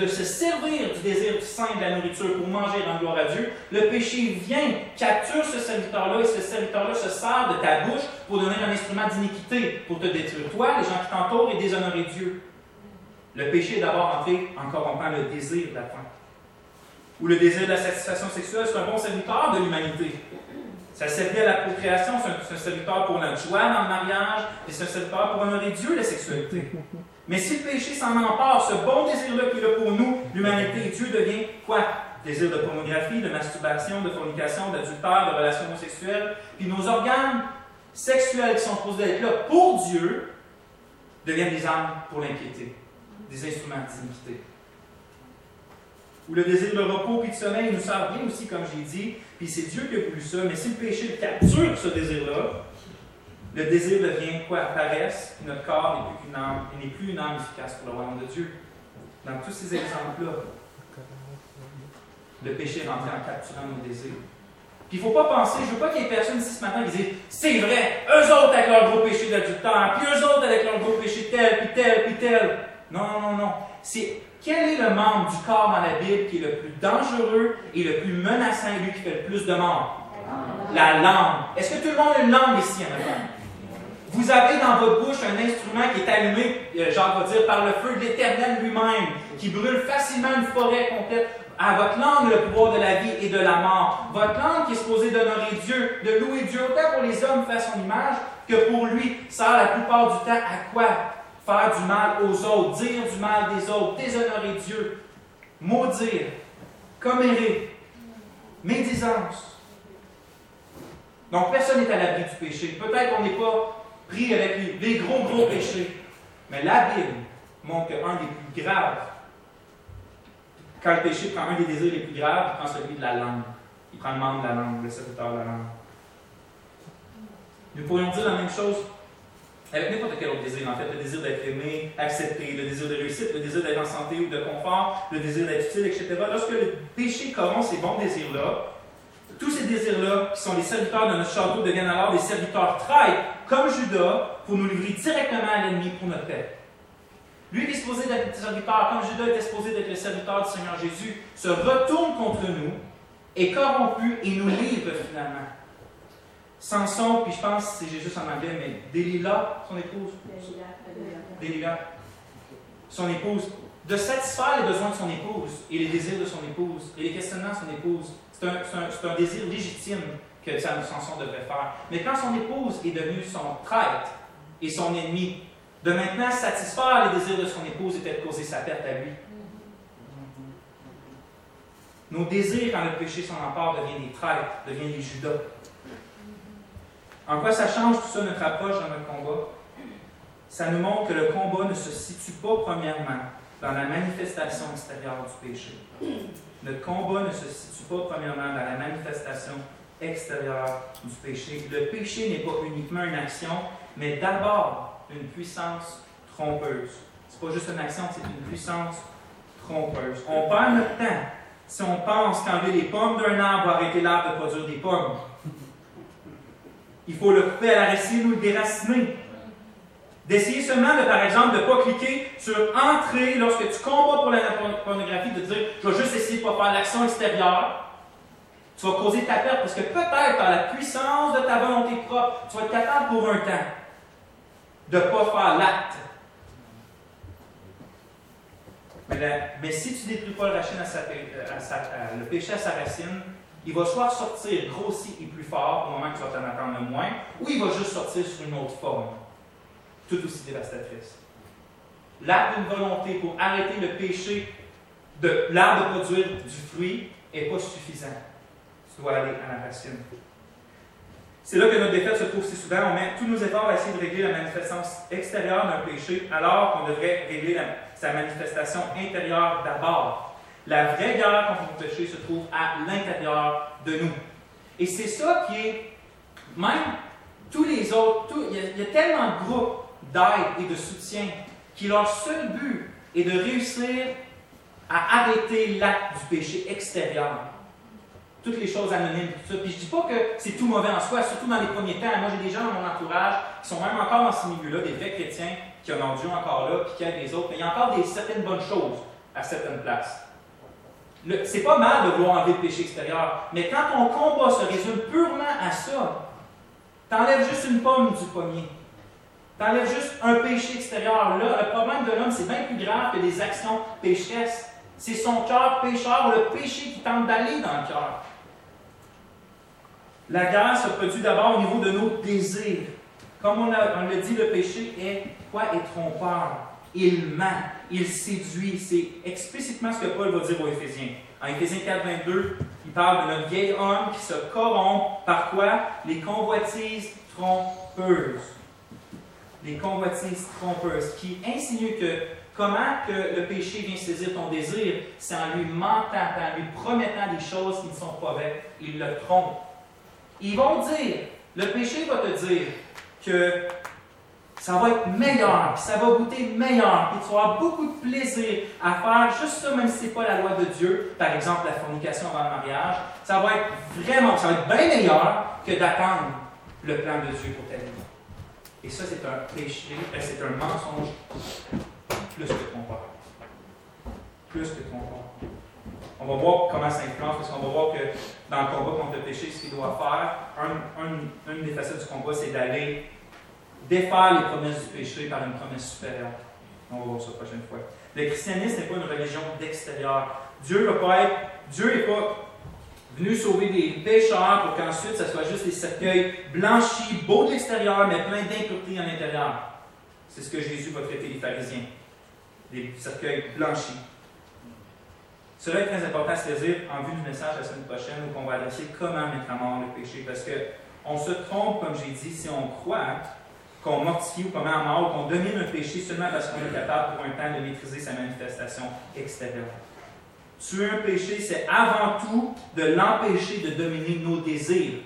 de, se servir du désir sain de la nourriture pour manger et rendre gloire à Dieu, le péché vient, capture ce serviteur-là et ce serviteur-là se sert de ta bouche pour devenir un instrument d'iniquité, pour te détruire toi, les gens qui t'entourent et déshonorer Dieu. Le péché est d'abord entré en corrompant le désir de. Ou le désir de la satisfaction sexuelle, c'est un bon serviteur de l'humanité. Ça servait à la procréation, c'est un, serviteur pour la joie dans le mariage, et c'est un serviteur pour honorer Dieu, la sexualité. Mais si le péché s'en empare, ce bon désir-là qu'il a pour nous, l'humanité, Dieu devient quoi? Désir de pornographie, de masturbation, de fornication, d'adultère, de relations homosexuelles. Puis nos organes sexuels qui sont supposés être là pour Dieu deviennent des armes pour l'impiété des instruments d'iniquité. Ou le désir de repos et de sommeil nous sert bien aussi, comme j'ai dit, puis c'est Dieu qui a voulu ça, mais si le péché capture ce désir-là, le désir devient quoi? Paresse, puis notre corps n'est plus, une âme, n'est plus une âme efficace pour le royaume de Dieu. Dans tous ces exemples-là, le péché est rentré en capturant nos désirs. Puis il ne faut pas penser, je ne veux pas qu'il y ait personne ici ce matin qui dise C'est vrai, eux autres avec leur gros péché d'adultère, puis eux autres avec leur gros péché tel, puis tel, puis tel. Non, non, non, non. C'est quel est le membre du corps dans la Bible qui est le plus dangereux et le plus menaçant et lui qui fait le plus de morts? La langue. Est-ce que tout le monde a une langue ici en même Vous avez dans votre bouche un instrument qui est allumé, euh, genre, va dire, par le feu de l'Éternel lui-même, qui brûle facilement une forêt complète. À votre langue, le pouvoir de la vie et de la mort. Votre langue qui est supposée d'honorer Dieu, de louer Dieu, autant pour les hommes fait son image, que pour lui, sert la plupart du temps à quoi? Faire du mal aux autres, dire du mal des autres, déshonorer Dieu, maudire, commérer, médisance. Donc personne n'est à l'abri du péché. Peut-être qu'on n'est pas pris avec les, gros, gros péchés. Mais la Bible montre qu'un des plus graves, quand le péché prend un des désirs les plus graves, il prend celui de la langue. Il prend le membre de la langue, le serviteur de la langue. Nous pourrions dire la même chose avec n'importe quel autre désir, en fait, le désir d'être aimé, accepté, le désir de réussite, le désir d'être en santé ou de confort, le désir d'être utile, etc. Lorsque le péché corrompt ces bons désirs-là, tous ces désirs-là, qui sont les serviteurs de notre château, deviennent alors des serviteurs traîtres, comme Judas, pour nous livrer directement à l'ennemi pour notre paix. Lui qui est supposé d'être le serviteur, comme Judas était supposé d'être le serviteur du Seigneur Jésus, se retourne contre nous, est corrompu et nous livre finalement. Samson, puis je pense que c'est Jésus en anglais, mais Delilah, son épouse. Delilah. Son épouse. De satisfaire les besoins de son épouse et les désirs de son épouse et les questionnements de son épouse. C'est un, un, désir légitime que Samson devrait faire. Mais quand son épouse est devenue son traître et son ennemi, de maintenant satisfaire les désirs de son épouse et peut-être causer sa perte à lui. Nos désirs, quand le péché s'en empare, deviennent des traîtres, deviennent des Judas. En quoi ça change tout ça, notre approche dans notre combat? Ça nous montre que le combat ne se situe pas premièrement dans la manifestation extérieure du péché. Notre combat ne se situe pas premièrement dans la manifestation extérieure du péché. Le péché n'est pas uniquement une action, mais d'abord une puissance trompeuse. Ce n'est pas juste une action, c'est une puissance trompeuse. On perd notre temps si on pense qu'enlever les pommes d'un arbre va arrêter l'arbre de produire des pommes. Il faut le couper à la racine ou le déraciner. D'essayer seulement, de, par exemple, de ne pas cliquer sur Entrer lorsque tu combats pour la pornographie, de dire Je vais juste essayer de ne pas faire l'action extérieure. Tu vas causer ta perte parce que peut-être par la puissance de ta volonté propre, tu vas être capable pour un temps de ne pas faire l'acte. Mais, si tu ne détruis pas le, racine à le péché à sa racine, il va soit sortir grossi et plus fort au moment que tu vas t'en attendre le moins, ou il va juste sortir sur une autre forme, tout aussi dévastatrice. L'acte d'une volonté pour arrêter le péché de l'arbre de produire du fruit n'est pas suffisant. Tu dois aller à la racine. C'est là que notre défaite se trouve si souvent. On met tous nos efforts à essayer de régler la manifestation extérieure d'un péché, alors qu'on devrait régler sa manifestation intérieure d'abord. La vraie guerre contre le péché se trouve à l'intérieur de nous. Et c'est ça qui est, même tous les autres, il, y a, tellement de groupes d'aide et de soutien qui leur seul but, et de réussir à arrêter l'acte du péché extérieur. Toutes les choses anonymes, tout ça. Puis je dis pas que c'est tout mauvais en soi, surtout dans les premiers temps. Moi, j'ai des gens dans mon entourage qui sont même encore dans ce milieu-là, des vrais chrétiens qui ont Dieu encore là, puis qui aident les autres. Mais il y a encore des, certaines bonnes choses à certaines places. C'est pas mal de vouloir enlever le péché extérieur, mais quand ton combat se résume purement à ça, t'enlèves juste une pomme du pommier. T'enlèves juste un péché extérieur. Là, le problème de l'homme, c'est bien plus grave que des actions pécheresses. C'est son cœur pécheur, le péché qui tente d'aller dans le cœur. La guerre se produit d'abord au niveau de nos désirs. Comme on, a, le dit, le péché est quoi? Est trompeur. Il ment, il séduit. C'est explicitement ce que Paul va dire aux Éphésiens. En Éphésiens 4, 22, il parle de notre vieil homme qui se corrompt par quoi? Les convoitises trompeuses. Les convoitises trompeuses, qui insinuent que comment que le péché vient saisir ton désir, c'est en lui mentant, en lui promettant des choses qui ne sont pas vraies. Il le trompe. Ils vont dire, le péché va te dire que ça va être meilleur, ça va goûter meilleur, puis tu auras beaucoup de plaisir à faire juste ça, même si ce n'est pas la loi de Dieu, par exemple la fornication avant le mariage, ça va être vraiment, ça va être bien meilleur que d'attendre le plan de Dieu pour ta vie. Et ça, c'est un péché, euh, c'est un mensonge plus que trompeur. Plus que trompeur. On va voir comment ça influence, parce qu'on va voir que dans le combat contre le péché, ce qu'il doit faire, un, une des facettes du combat, c'est d'aller défaire les promesses du péché par une promesse supérieure. On va voir ça la prochaine fois. Le christianisme n'est pas une religion d'extérieur. Dieu n'est pas Dieu pas venu sauver des pécheurs pour qu'ensuite ça soit juste des cercueils blanchis, beaux de l'extérieur, mais pleins d'impuretés à l'intérieur. C'est ce que Jésus va traiter les pharisiens. Des cercueils blanchis. Cela est très important à saisir en vue du message la semaine prochaine où on va adresser comment mettre à mort le péché. Parce qu'on se trompe, comme j'ai dit, si on croit qu'on mortifie ou qu'on met à mort qu'on domine un péché seulement parce qu'on est capable pour un temps de maîtriser sa manifestation extérieure. Tuer un péché, c'est avant tout de l'empêcher de dominer nos désirs.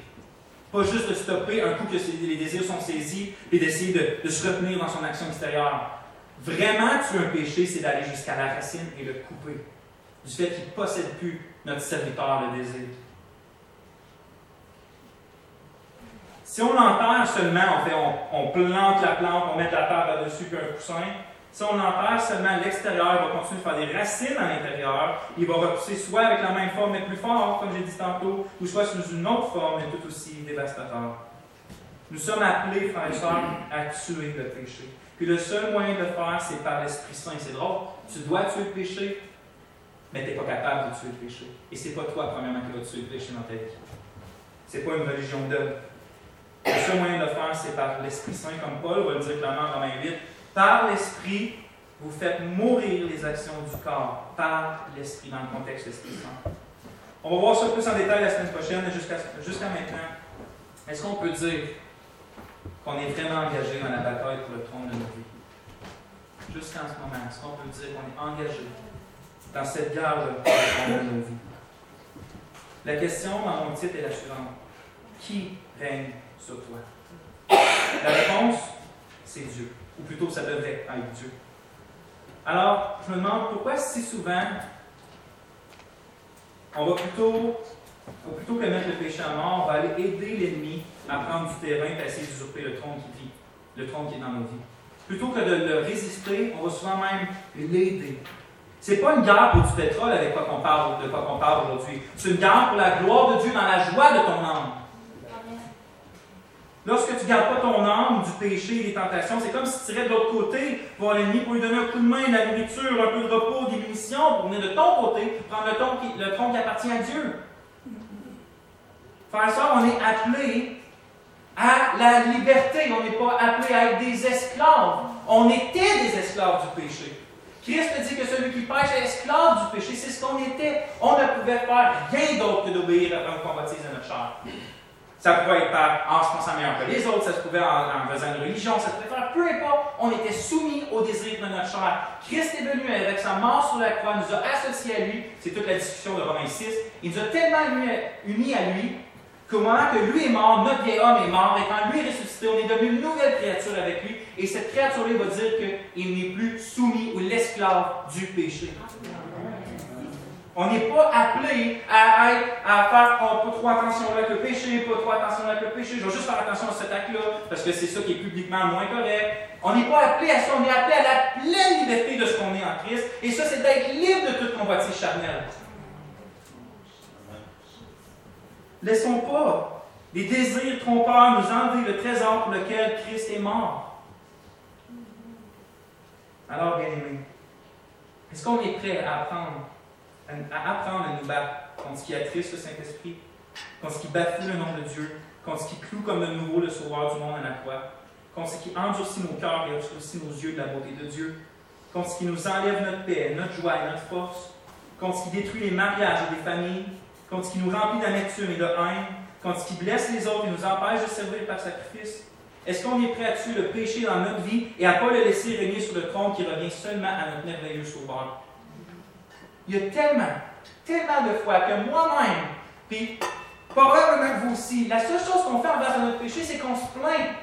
Pas juste de stopper un coup que les désirs sont saisis et d'essayer de, se retenir dans son action extérieure. Vraiment, tuer un péché, c'est d'aller jusqu'à la racine et le couper. Du fait qu'il ne possède plus notre serviteur, le désir. Si on l'enterre seulement, on, fait, on, plante la plante, on met la terre là-dessus puis un coussin, si on enterre seulement l'extérieur, il va continuer de faire des racines à l'intérieur. Il va repousser soit avec la même forme mais plus fort, comme j'ai dit tantôt, ou soit sous une autre forme mais tout aussi dévastateur. Nous sommes appelés, frères et sœurs, à tuer le péché. Puis le seul moyen de le faire, c'est par l'Esprit Saint. C'est drôle. Tu dois tuer le péché, mais tu n'es pas capable de tuer le péché. Et ce n'est pas toi, premièrement, qui vas tuer le péché dans ta vie. Ce n'est pas une religion d'homme. Le seul moyen de faire, c'est par l'Esprit Saint, comme Paul va le dire clairement dans Romains 8. Par l'Esprit, vous faites mourir les actions du corps. Par l'Esprit, dans le contexte de l'Esprit Saint. On va voir ça plus en détail la semaine prochaine, jusqu'à maintenant. Est-ce qu'on peut dire qu'on est vraiment engagé dans la bataille pour le trône de nos vies? Jusqu'en ce moment, est-ce qu'on peut dire qu'on est engagé dans cette guerre pour le trône de nos vies? La question dans mon titre est la suivante. Qui règne sur toi? La réponse, c'est Dieu. Ou plutôt, ça devrait être Dieu. Alors, je me demande pourquoi si souvent on va plutôt, plutôt que mettre le péché à mort, on va aller aider l'ennemi à prendre du terrain et à essayer d'usurper le trône qui vit, le trône qui est dans nos vies. Plutôt que de le résister, on va souvent même l'aider. C'est pas une guerre pour du pétrole avec quoi qu'on parle, de quoi qu'on parle aujourd'hui. C'est une guerre pour la gloire de Dieu dans la joie de ton âme. Lorsque tu ne gardes pas ton âme du péché et des tentations, c'est comme si tu tirais de l'autre côté voir l'ennemi pour lui donner un coup de main, de la nourriture, un peu de repos, des munitions, pour venir de ton côté, prendre le, tronc qui, le tronc qui appartient à Dieu. Faire ça, on est appelé à la liberté. On n'est pas appelé à être des esclaves. On était des esclaves du péché. Christ dit que celui qui pêche est esclave du péché. C'est ce qu'on était. On ne pouvait faire rien d'autre que d'obéir à un convoitise à notre chair. Ça pouvait être par, en se pensant meilleur que les autres, ça se pouvait en, faisant une religion, ça pouvait faire peu importe, on était soumis au désir de notre chair. Christ est venu avec sa mort sur la croix, nous a associés à lui, c'est toute la discussion de Romains 6, il nous a tellement unis à lui qu'au moment que lui est mort, notre vieil homme est mort, et quand lui est ressuscité, on est devenu une nouvelle créature avec lui, et cette créature-là va dire qu'il n'est plus soumis ou l'esclave du péché. On n'est pas appelé à, être, à faire oh, pas trop attention avec le péché, pas trop attention avec le péché, je vais juste faire attention à cet acte-là, parce que c'est ça qui est publiquement moins correct. On n'est pas appelé à ça, on est appelé à la pleine liberté de ce qu'on est en Christ, et ça, c'est d'être libre de toute convoitise charnelle. Laissons pas les désirs trompeurs nous enlever le trésor pour lequel Christ est mort. Alors, bien aimés, est-ce qu'on est prêt à apprendre à apprendre à nous battre contre ce qui attriste le Saint-Esprit, contre ce qui bafoue le nom de Dieu, contre ce qui cloue comme de nouveau le sauveur du monde à la croix, contre ce qui endurcit nos cœurs et aussi nos yeux de la beauté de Dieu, contre ce qui nous enlève notre paix, notre joie et notre force, contre ce qui détruit les mariages et les familles, contre ce qui nous remplit d'amertume et de haine, contre ce qui blesse les autres et nous empêche de servir par sacrifice. Est-ce qu'on est prêt à tuer le péché dans notre vie et à ne pas le laisser régner sur le trône qui revient seulement à notre merveilleux sauveur? Il y a tellement, tellement de fois que moi-même, puis probablement vous aussi, la seule chose qu'on fait envers notre péché, c'est qu'on se plaint.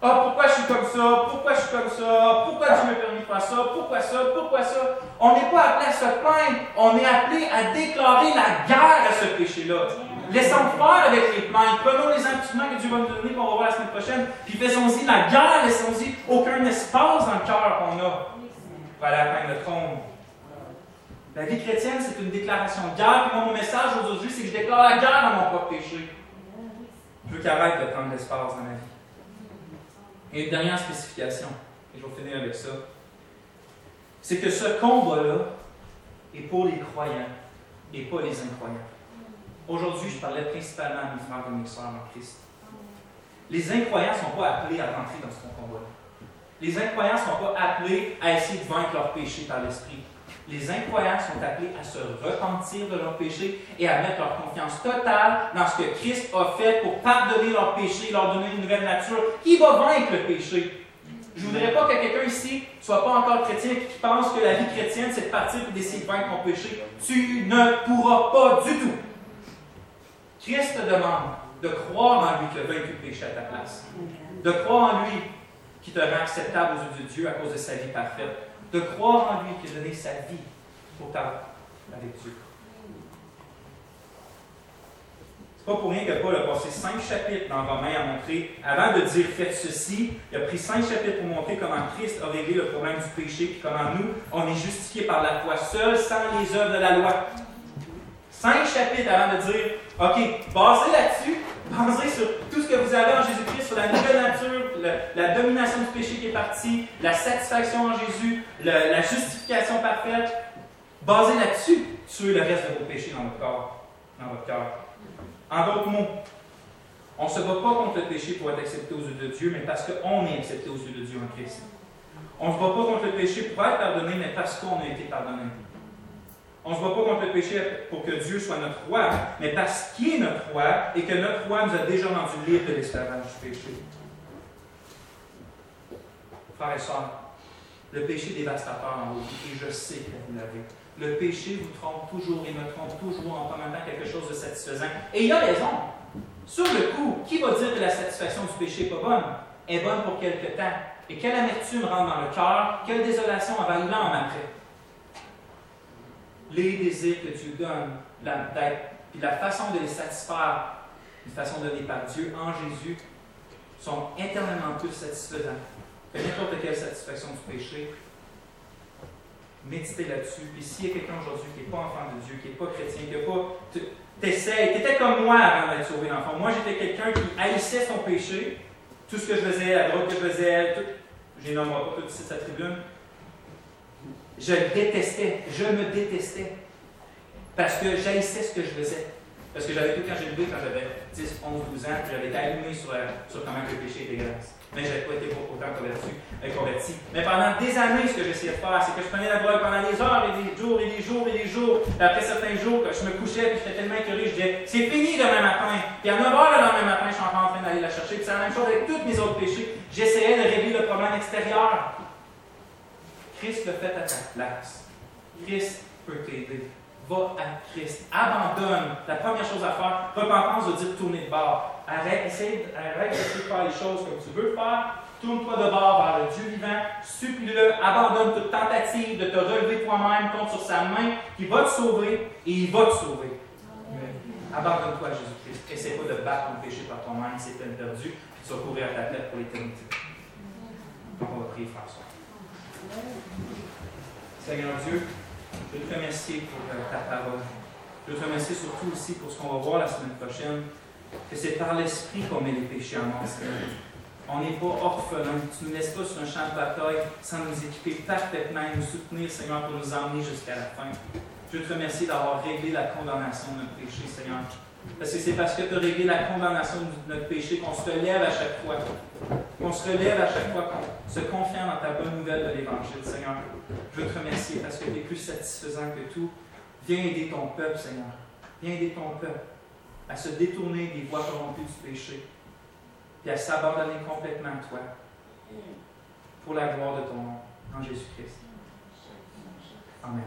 Ah, pourquoi je suis comme ça? Pourquoi je suis comme ça? Pourquoi Dieu me permis de faire ça? Pourquoi ça? Pourquoi ça? On n'est pas appelé à se plaindre. On est appelé à déclarer la guerre à ce péché-là. Laissons faire avec les plaintes. Prenons les instruments que Dieu va nous donner, qu'on va voir la semaine prochaine, puis faisons-y la guerre. Laissons-y aucun espace dans le cœur qu'on a pour aller atteindre le trône. La vie chrétienne, c'est une déclaration de guerre. Puis mon message aujourd'hui, c'est que je déclare la guerre dans mon propre péché. Je veux qu'il arrête de prendre l'espace dans ma vie. Et une dernière spécification, et je vais finir avec ça, c'est que ce combat-là est pour les croyants et pas les incroyants. Aujourd'hui, je parlais principalement à mes frères et mes sœurs en Christ. Les incroyants ne sont pas appelés à rentrer dans ce combat-là. Les incroyants ne sont pas appelés à essayer de vaincre leur péché par l'esprit les incroyants sont appelés à se repentir de leurs péchés et à mettre leur confiance totale dans ce que Christ a fait pour pardonner leurs péchés, leur donner une nouvelle nature qui va vaincre le péché. Je ne voudrais pas que quelqu'un ici soit pas encore chrétien et qui pense que la vie chrétienne, c'est de partir et d'essayer de vaincre ton péché. Tu ne pourras pas du tout. Christ te demande de croire en lui qui a vaincu le péché à ta place. De croire en lui qui te rend acceptable aux yeux de Dieu à cause de sa vie parfaite de croire en lui qui a donné sa vie pour ta avec Dieu. C'est pas pour rien que Paul a passé cinq chapitres dans Romains à montrer, avant de dire faites ceci, il a pris cinq chapitres pour montrer comment Christ a réglé le problème du péché, puis comment nous, on est justifiés par la foi seule, sans les œuvres de la loi. Cinq chapitres avant de dire, OK, basez là-dessus, basez sur tout ce que vous avez en Jésus-Christ, sur la nouvelle nature, la domination du péché qui est partie, la satisfaction en Jésus, la justification parfaite. Basez là-dessus, tuez le reste de vos péchés dans votre corps, dans votre cœur. En d'autres mots, on ne se bat pas contre le péché pour être accepté aux yeux de Dieu, mais parce qu'on est accepté aux yeux de Dieu en Christ. On ne se bat pas contre le péché pour être pardonné, mais parce qu'on a été pardonné. On ne se bat pas contre le péché pour que Dieu soit notre roi, mais parce qu'il est notre roi et que notre roi nous a déjà rendu libre de l'esclavage du péché. Frères et sœurs, le péché dévastateur en vous, et je sais que vous l'avez. Le péché vous trompe toujours et me trompe toujours en promettant quelque chose de satisfaisant. Et il a raison. Sur le coup, qui va dire que la satisfaction du péché n'est pas bonne? est bonne pour quelque temps. Et quelle amertume rentre dans le cœur, quelle désolation envahit l'âme après. Les désirs que Dieu donne, la, et la façon de les satisfaire, une façon donnée par Dieu en Jésus, sont éternellement plus satisfaisants n'importe quelle satisfaction du péché. Méditez là-dessus. Puis s'il y a quelqu'un aujourd'hui qui n'est pas enfant de Dieu, qui n'est pas chrétien, qui n'est pas. T'essayes, étais comme moi avant d'être sauvé d'enfant. Moi, j'étais quelqu'un qui haïssait son péché, tout ce que je faisais, la drogue que je faisais, tout, je les nommerai pas tout ici sa tribune. Je le détestais, je me détestais. Parce que j'haïssais ce que je faisais. Parce que j'avais tout quand j'ai levé, quand j'avais 10, 11, 12 ans, j'avais été allumé sur, sur comment le péché était grâce mais je n'avais pas été autant converti, euh, converti. Mais pendant des années, ce que j'essayais de faire, c'est que je prenais la drogue pendant des heures et des jours et des jours et des jours. Et après certains jours, quand je me couchais et j'étais tellement curieux, je disais, c'est fini demain matin. Puis à 9 h le lendemain matin, je suis encore en train d'aller la chercher. Puis c'est la même chose avec tous mes autres péchés. J'essayais de régler le problème extérieur. Christ le fait à ta place. Christ peut t'aider. Va à Christ. Abandonne. La première chose à faire, repentance veut dire tourner de bord. Arrête, essaye, arrête de faire les choses comme tu veux faire. Tourne-toi de bord vers le Dieu vivant. Supplie-le. Abandonne toute tentative de te relever toi-même. Compte sur sa main qui va te sauver et il va te sauver. Abandonne-toi à Jésus-Christ. Essaye pas de battre ton péché par toi-même, c'est peine perdue, puis tu vas courir à ta tête pour l'éternité. Donc on va prier, François. Seigneur Dieu, je te remercier pour euh, ta parole. Je te remercier surtout aussi pour ce qu'on va voir la semaine prochaine, que c'est par l'Esprit qu'on met les péchés à mort, Seigneur. On n'est pas orphelin. Tu ne nous laisses pas sur un champ de bataille sans nous équiper parfaitement et nous soutenir, Seigneur, pour nous emmener jusqu'à la fin. Je te remercier d'avoir réglé la condamnation de notre péché, Seigneur. Parce que c'est parce que tu as réglé la condamnation de notre péché qu'on se relève à chaque fois. Qu'on se relève à chaque fois qu'on se confie dans ta bonne nouvelle de l'Évangile, Seigneur. Je veux te remercier parce que tu es plus satisfaisant que tout. Viens aider ton peuple, Seigneur. Viens aider ton peuple à se détourner des voies corrompues du péché et à s'abandonner complètement à toi pour la gloire de ton nom, en Jésus-Christ. Amen.